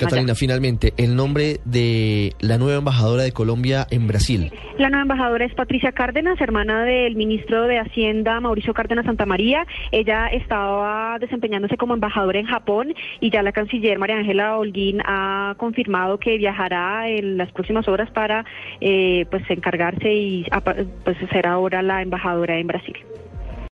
Catalina, finalmente, el nombre de la nueva embajadora de Colombia en Brasil. La nueva embajadora es Patricia Cárdenas, hermana del ministro de Hacienda Mauricio Cárdenas Santamaría. Ella estaba desempeñándose como embajadora en Japón y ya la canciller María Ángela Holguín ha confirmado que viajará en las próximas horas para eh, pues encargarse y pues ser ahora la embajadora en Brasil.